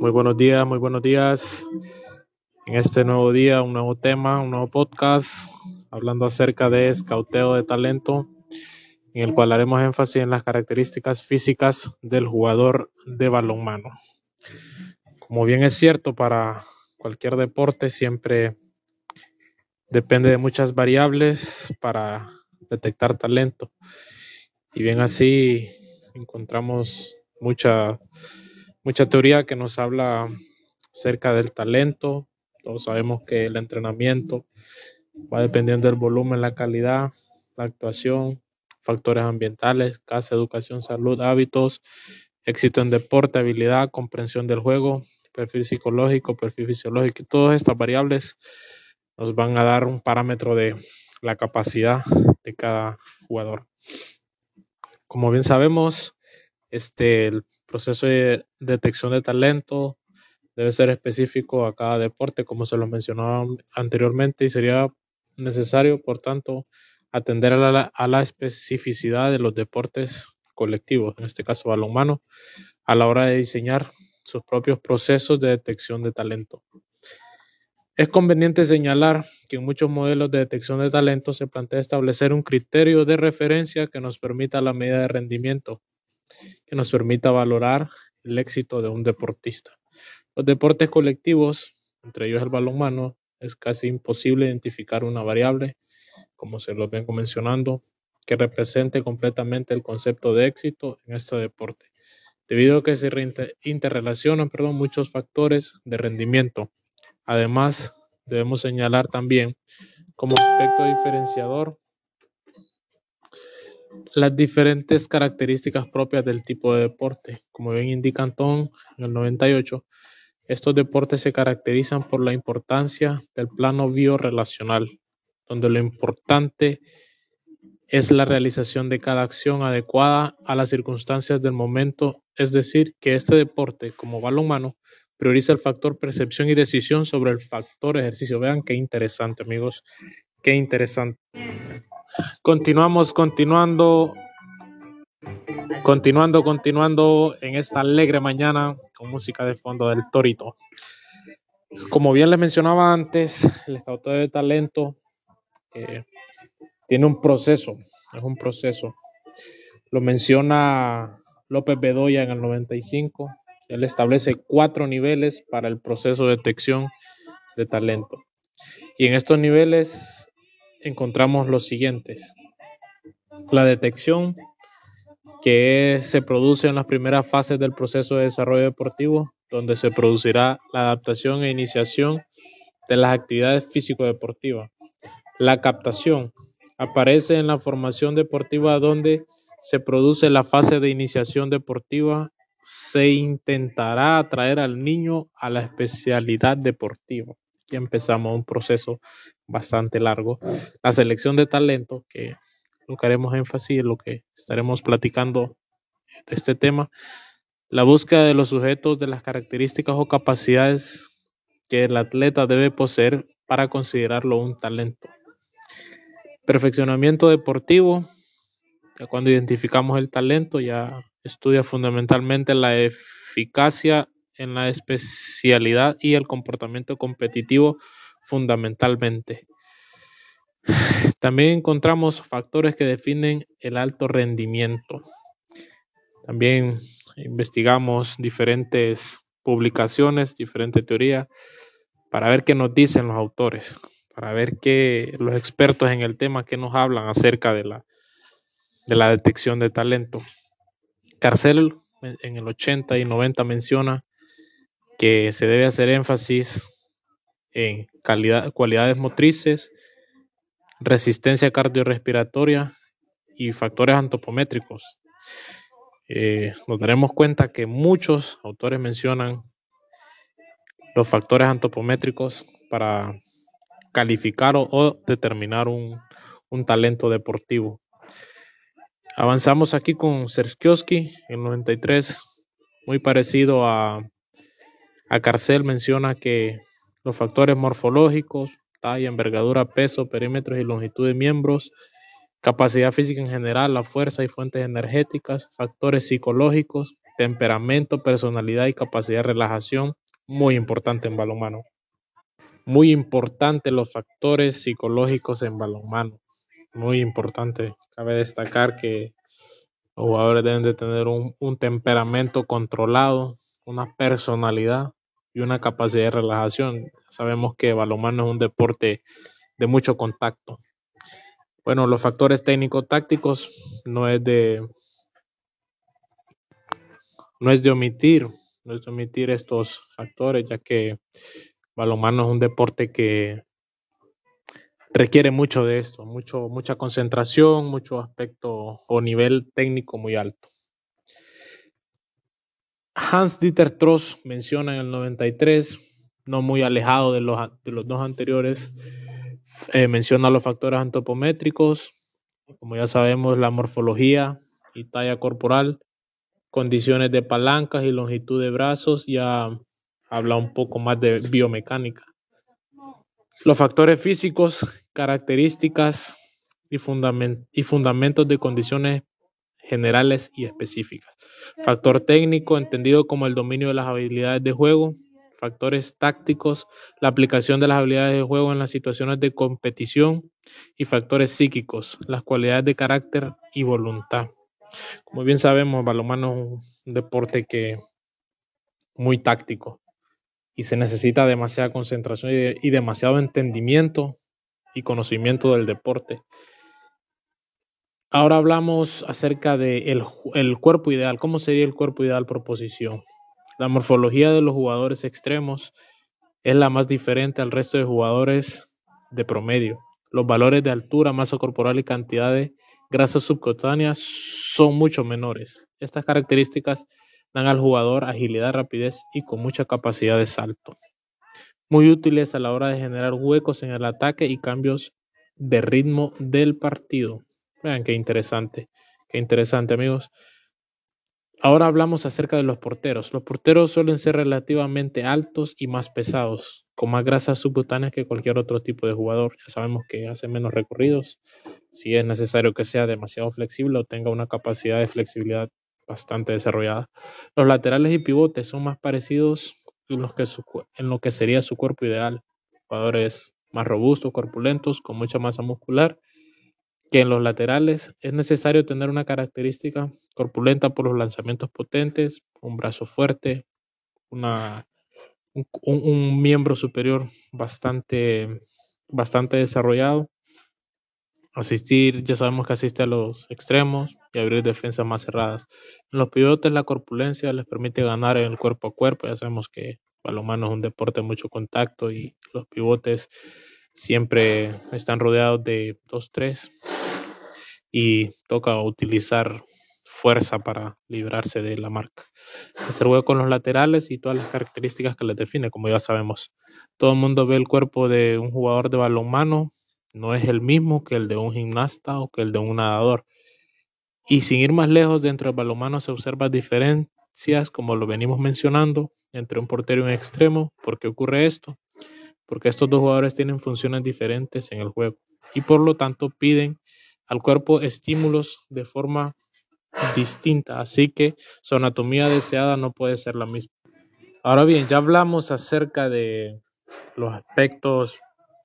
Muy buenos días, muy buenos días. En este nuevo día, un nuevo tema, un nuevo podcast, hablando acerca de escauteo de talento, en el cual haremos énfasis en las características físicas del jugador de balonmano. Como bien es cierto, para cualquier deporte siempre depende de muchas variables para detectar talento. Y bien así encontramos mucha mucha teoría que nos habla acerca del talento. Todos sabemos que el entrenamiento va dependiendo del volumen, la calidad, la actuación, factores ambientales, casa, educación, salud, hábitos, éxito en deporte, habilidad, comprensión del juego, perfil psicológico, perfil fisiológico. Todas estas variables nos van a dar un parámetro de la capacidad de cada jugador. Como bien sabemos, este, proceso de detección de talento debe ser específico a cada deporte, como se lo mencionaba anteriormente, y sería necesario, por tanto, atender a la, a la especificidad de los deportes colectivos, en este caso balonmano, a la hora de diseñar sus propios procesos de detección de talento. Es conveniente señalar que en muchos modelos de detección de talento se plantea establecer un criterio de referencia que nos permita la medida de rendimiento que nos permita valorar el éxito de un deportista. Los deportes colectivos, entre ellos el balonmano, es casi imposible identificar una variable, como se lo vengo mencionando, que represente completamente el concepto de éxito en este deporte, debido a que se interrelacionan perdón, muchos factores de rendimiento. Además, debemos señalar también como aspecto diferenciador las diferentes características propias del tipo de deporte. Como bien indica Antón en el 98, estos deportes se caracterizan por la importancia del plano biorelacional, donde lo importante es la realización de cada acción adecuada a las circunstancias del momento, es decir, que este deporte, como balonmano, prioriza el factor percepción y decisión sobre el factor ejercicio. Vean qué interesante, amigos, qué interesante. Continuamos, continuando, continuando, continuando en esta alegre mañana con música de fondo del Torito. Como bien les mencionaba antes, el escauteo de talento eh, tiene un proceso, es un proceso. Lo menciona López Bedoya en el 95. Él establece cuatro niveles para el proceso de detección de talento. Y en estos niveles encontramos los siguientes. La detección que se produce en las primeras fases del proceso de desarrollo deportivo, donde se producirá la adaptación e iniciación de las actividades físico-deportivas. La captación aparece en la formación deportiva donde se produce la fase de iniciación deportiva. Se intentará atraer al niño a la especialidad deportiva. Ya empezamos un proceso bastante largo. La selección de talento, que lo que haremos énfasis lo que estaremos platicando de este tema. La búsqueda de los sujetos de las características o capacidades que el atleta debe poseer para considerarlo un talento. Perfeccionamiento deportivo. Ya cuando identificamos el talento, ya estudia fundamentalmente la eficacia en la especialidad y el comportamiento competitivo fundamentalmente. También encontramos factores que definen el alto rendimiento. También investigamos diferentes publicaciones, diferentes teorías, para ver qué nos dicen los autores, para ver qué los expertos en el tema que nos hablan acerca de la, de la detección de talento. Carcel en el 80 y 90 menciona que se debe hacer énfasis en calidad, cualidades motrices, resistencia cardiorrespiratoria y factores antropométricos. Eh, nos daremos cuenta que muchos autores mencionan los factores antropométricos para calificar o, determinar un, talento deportivo. Avanzamos aquí con Serskioski en 93, muy parecido a, a Carcel, menciona que los factores morfológicos, talla, envergadura, peso, perímetros y longitud de miembros, capacidad física en general, la fuerza y fuentes energéticas, factores psicológicos, temperamento, personalidad y capacidad de relajación, muy importante en balonmano. Muy importante los factores psicológicos en balonmano. Muy importante. Cabe destacar que los jugadores deben de tener un, un temperamento controlado, una personalidad y una capacidad de relajación. Sabemos que balonmano es un deporte de mucho contacto. Bueno, los factores técnico-tácticos no es de no es de omitir, no es de omitir estos factores, ya que balonmano es un deporte que requiere mucho de esto, mucho, mucha concentración, mucho aspecto o nivel técnico muy alto. Hans Dieter Tross menciona en el 93, no muy alejado de los, de los dos anteriores, eh, menciona los factores antropométricos, como ya sabemos, la morfología y talla corporal, condiciones de palancas y longitud de brazos, ya habla un poco más de biomecánica. Los factores físicos, características y, fundament y fundamentos de condiciones generales y específicas. Factor técnico, entendido como el dominio de las habilidades de juego. Factores tácticos, la aplicación de las habilidades de juego en las situaciones de competición. Y factores psíquicos, las cualidades de carácter y voluntad. Como bien sabemos, balonmano es un deporte que muy táctico y se necesita demasiada concentración y demasiado entendimiento y conocimiento del deporte. Ahora hablamos acerca del de el cuerpo ideal. ¿Cómo sería el cuerpo ideal por posición? La morfología de los jugadores extremos es la más diferente al resto de jugadores de promedio. Los valores de altura, masa corporal y cantidad de grasas subcutáneas son mucho menores. Estas características dan al jugador agilidad, rapidez y con mucha capacidad de salto. Muy útiles a la hora de generar huecos en el ataque y cambios de ritmo del partido. Vean qué interesante, qué interesante amigos. Ahora hablamos acerca de los porteros. Los porteros suelen ser relativamente altos y más pesados, con más grasas subcutáneas que cualquier otro tipo de jugador. Ya sabemos que hace menos recorridos, si es necesario que sea demasiado flexible o tenga una capacidad de flexibilidad bastante desarrollada. Los laterales y pivotes son más parecidos en, en lo que sería su cuerpo ideal. Jugadores más robustos, corpulentos, con mucha masa muscular que en los laterales es necesario tener una característica corpulenta por los lanzamientos potentes, un brazo fuerte, una, un, miembro superior bastante, bastante desarrollado. Asistir, ya sabemos que asiste a los extremos y abrir defensas más cerradas. En los pivotes la corpulencia les permite ganar en el cuerpo a cuerpo. Ya sabemos que balonmano es un deporte de mucho contacto y los pivotes siempre están rodeados de 2-3 y toca utilizar fuerza para librarse de la marca. Hacer juego con los laterales y todas las características que les define, como ya sabemos. Todo el mundo ve el cuerpo de un jugador de balonmano, no es el mismo que el de un gimnasta o que el de un nadador. Y sin ir más lejos, dentro del balonmano se observan diferencias, como lo venimos mencionando, entre un portero y un extremo. ¿Por qué ocurre esto? Porque estos dos jugadores tienen funciones diferentes en el juego y por lo tanto piden al cuerpo estímulos de forma distinta, así que su anatomía deseada no puede ser la misma. Ahora bien, ya hablamos acerca de los aspectos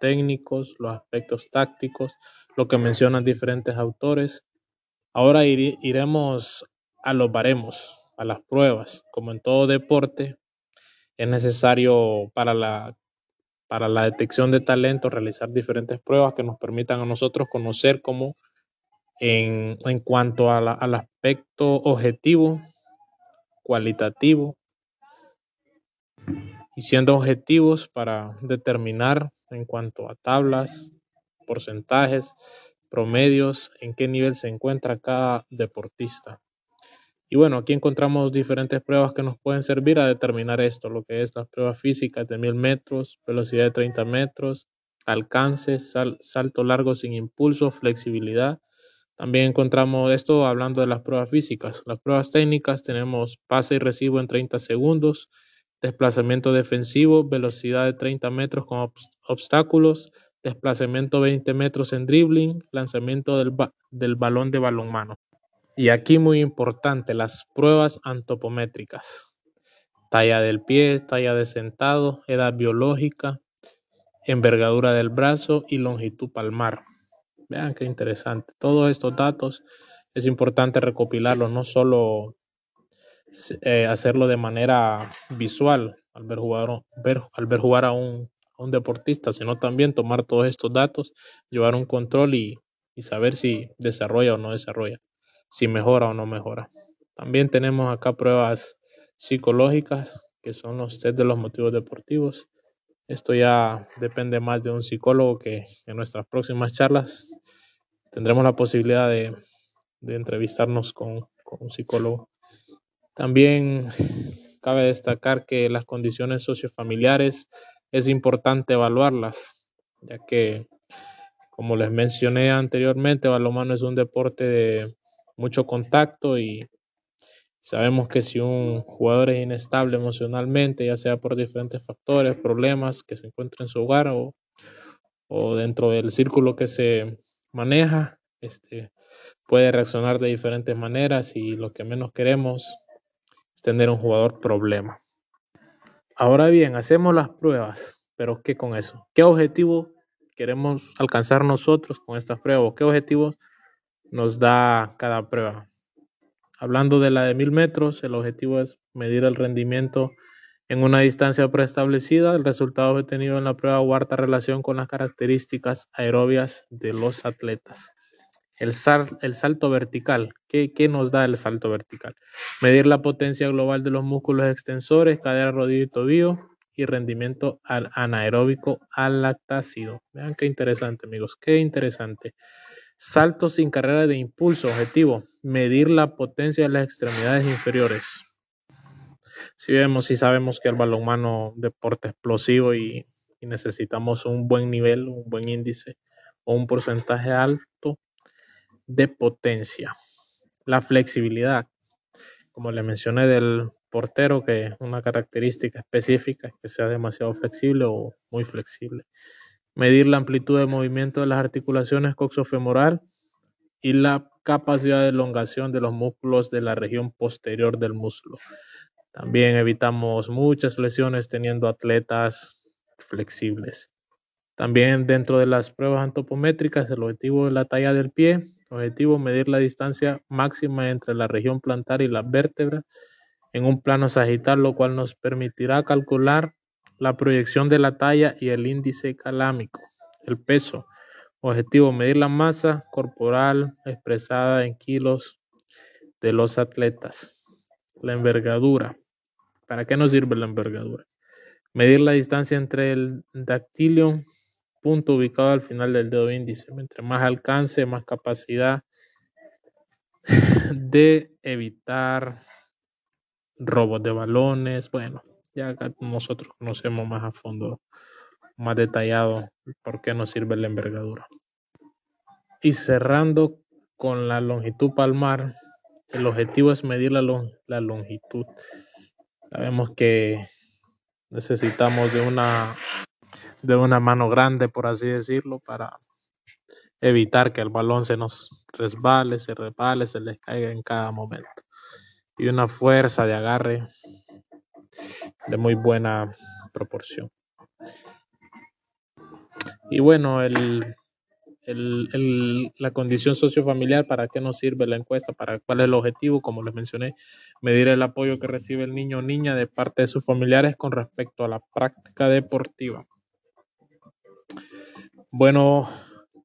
técnicos, los aspectos tácticos, lo que mencionan diferentes autores. Ahora ir, iremos a los baremos, a las pruebas. Como en todo deporte, es necesario para la, para la detección de talento realizar diferentes pruebas que nos permitan a nosotros conocer cómo en, en cuanto al aspecto objetivo, cualitativo, y siendo objetivos para determinar en cuanto a tablas, porcentajes, promedios, en qué nivel se encuentra cada deportista. Y bueno, aquí encontramos diferentes pruebas que nos pueden servir a determinar esto, lo que es las pruebas físicas de 1000 metros, velocidad de 30 metros, alcance, sal, salto largo sin impulso, flexibilidad. También encontramos esto hablando de las pruebas físicas. Las pruebas técnicas tenemos pase y recibo en 30 segundos, desplazamiento defensivo, velocidad de 30 metros con obstáculos, desplazamiento 20 metros en dribbling, lanzamiento del, del balón de balonmano. Y aquí muy importante, las pruebas antropométricas. Talla del pie, talla de sentado, edad biológica, envergadura del brazo y longitud palmar. Vean qué interesante. Todos estos datos es importante recopilarlos, no solo eh, hacerlo de manera visual al ver jugar, a un, deportista, sino también tomar todos estos datos, llevar un control y saber si desarrolla o no desarrolla si mejora o no mejora. También tenemos acá pruebas psicológicas, que son los test de los motivos deportivos. Esto ya depende más de un psicólogo que en nuestras próximas charlas tendremos la posibilidad de, entrevistarnos con, con un psicólogo. También cabe destacar que las condiciones sociofamiliares es importante evaluarlas, ya que, como les mencioné anteriormente, balonmano es un deporte de mucho contacto y sabemos que si un jugador es inestable emocionalmente, ya sea por diferentes factores, problemas que se encuentra en su hogar o, o dentro del círculo que se maneja, este, puede reaccionar de diferentes maneras y lo que menos queremos es tener un jugador problema. Ahora bien, hacemos las pruebas, pero ¿qué con eso? ¿Qué objetivo queremos alcanzar nosotros con estas pruebas? ¿Qué objetivos nos da cada prueba. Hablando de la de mil metros, el objetivo es medir el rendimiento en una distancia preestablecida. El resultado obtenido en la prueba guarda relación con las características aerobias de los atletas. El, el salto vertical. ¿Qué, ¿Qué, nos da el salto vertical? Medir la potencia global de los músculos extensores, cadera, rodillo y tobillo y rendimiento anaeróbico al lactácido. Vean qué interesante, amigos. Qué interesante. Salto sin carrera de impulso. Objetivo: medir la potencia de las extremidades inferiores. Si vemos, si sabemos que el balonmano es deporte explosivo y, y necesitamos un buen nivel, un buen índice o un porcentaje alto de potencia. La flexibilidad, como le mencioné del portero, que una característica específica es que sea demasiado flexible o muy flexible medir la amplitud de movimiento de las articulaciones coxofemoral y la capacidad de elongación de los músculos de la región posterior del muslo. También evitamos muchas lesiones teniendo atletas flexibles. También dentro de las pruebas antropométricas, el objetivo de la talla del pie, objetivo medir la distancia máxima entre la región plantar y la vértebra en un plano sagital, lo cual nos permitirá calcular la proyección de la talla y el índice calámico, el peso. Objetivo, medir la masa corporal expresada en kilos de los atletas. La envergadura. ¿Para qué nos sirve la envergadura? Medir la distancia entre el dactilio, punto ubicado al final del dedo índice. Entre más alcance, más capacidad de evitar robos de balones. Bueno, ya acá nosotros conocemos más a fondo, más detallado, por qué nos sirve la envergadura. Y cerrando con la longitud palmar, el objetivo es medir la, la longitud. Sabemos que necesitamos de una, de una mano grande, por así decirlo, para evitar que el balón se nos resbale, se resbale, se les caiga en cada momento. Y una fuerza de agarre de muy buena proporción. Y bueno, el, el, la condición sociofamiliar, ¿para qué nos sirve la encuesta? ¿Para cuál es el objetivo? Como les mencioné, medir el apoyo que recibe el niño o niña de parte de sus familiares con respecto a la práctica deportiva. Bueno,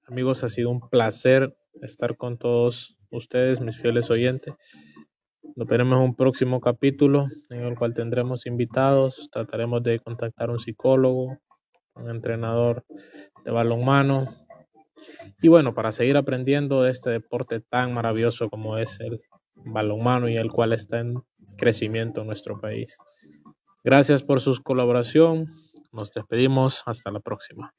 amigos, ha sido un placer estar con todos ustedes, mis fieles oyentes. Veremos en un próximo capítulo en el cual tendremos invitados. Trataremos de contactar a un psicólogo, un entrenador de balonmano. Y bueno, para seguir aprendiendo de este deporte tan maravilloso como es el balonmano y el cual está en crecimiento en nuestro país. Gracias por su colaboración. Nos despedimos. Hasta la próxima.